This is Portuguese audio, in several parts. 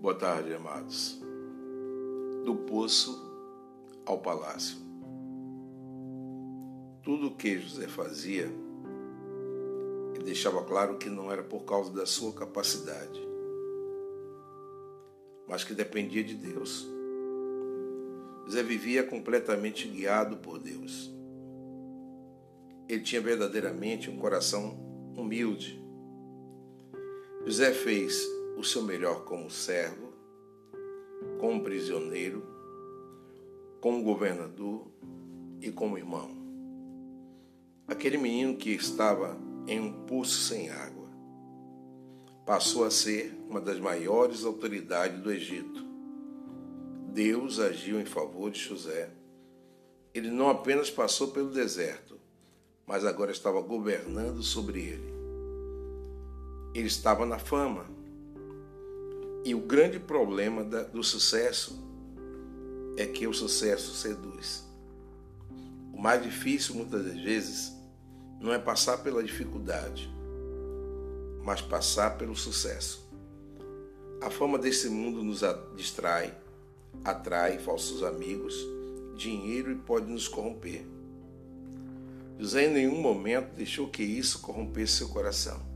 Boa tarde, amados. Do poço ao palácio. Tudo o que José fazia, ele deixava claro que não era por causa da sua capacidade, mas que dependia de Deus. José vivia completamente guiado por Deus. Ele tinha verdadeiramente um coração humilde. José fez o seu melhor como servo, como prisioneiro, como governador e como irmão. Aquele menino que estava em um poço sem água passou a ser uma das maiores autoridades do Egito. Deus agiu em favor de José. Ele não apenas passou pelo deserto, mas agora estava governando sobre ele. Ele estava na fama e o grande problema do sucesso é que o sucesso seduz. O mais difícil, muitas das vezes, não é passar pela dificuldade, mas passar pelo sucesso. A fama desse mundo nos distrai, atrai falsos amigos, dinheiro e pode nos corromper. José em nenhum momento deixou que isso corrompesse seu coração.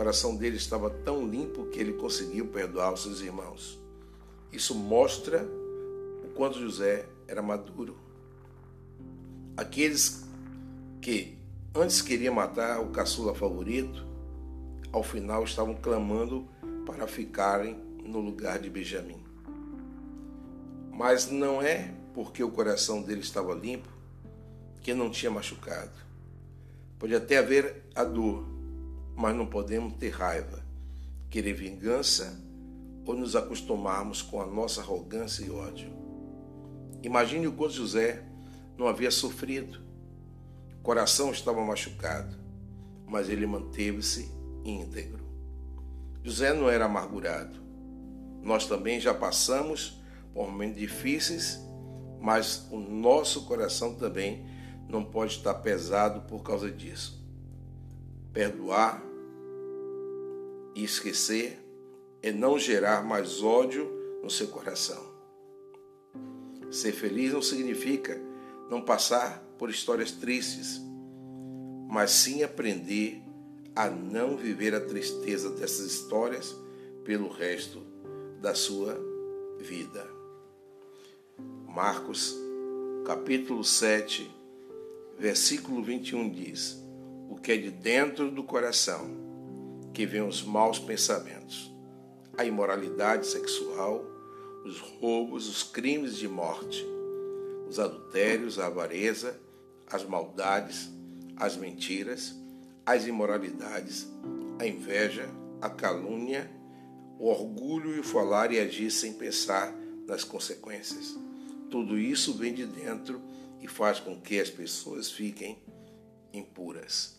Coração dele estava tão limpo que ele conseguiu perdoar os seus irmãos. Isso mostra o quanto José era maduro. Aqueles que antes queriam matar o caçula favorito, ao final estavam clamando para ficarem no lugar de Benjamim. Mas não é porque o coração dele estava limpo que não tinha machucado. Pode até haver a dor, mas não podemos ter raiva, querer vingança ou nos acostumarmos com a nossa arrogância e ódio. Imagine o quanto José não havia sofrido. O coração estava machucado, mas ele manteve-se íntegro. José não era amargurado. Nós também já passamos por momentos difíceis, mas o nosso coração também não pode estar pesado por causa disso. Perdoar e esquecer é não gerar mais ódio no seu coração. Ser feliz não significa não passar por histórias tristes, mas sim aprender a não viver a tristeza dessas histórias pelo resto da sua vida. Marcos, capítulo 7, versículo 21 diz: O que é de dentro do coração que vêm os maus pensamentos, a imoralidade sexual, os roubos, os crimes de morte, os adultérios, a avareza, as maldades, as mentiras, as imoralidades, a inveja, a calúnia, o orgulho e o falar e agir sem pensar nas consequências. Tudo isso vem de dentro e faz com que as pessoas fiquem impuras.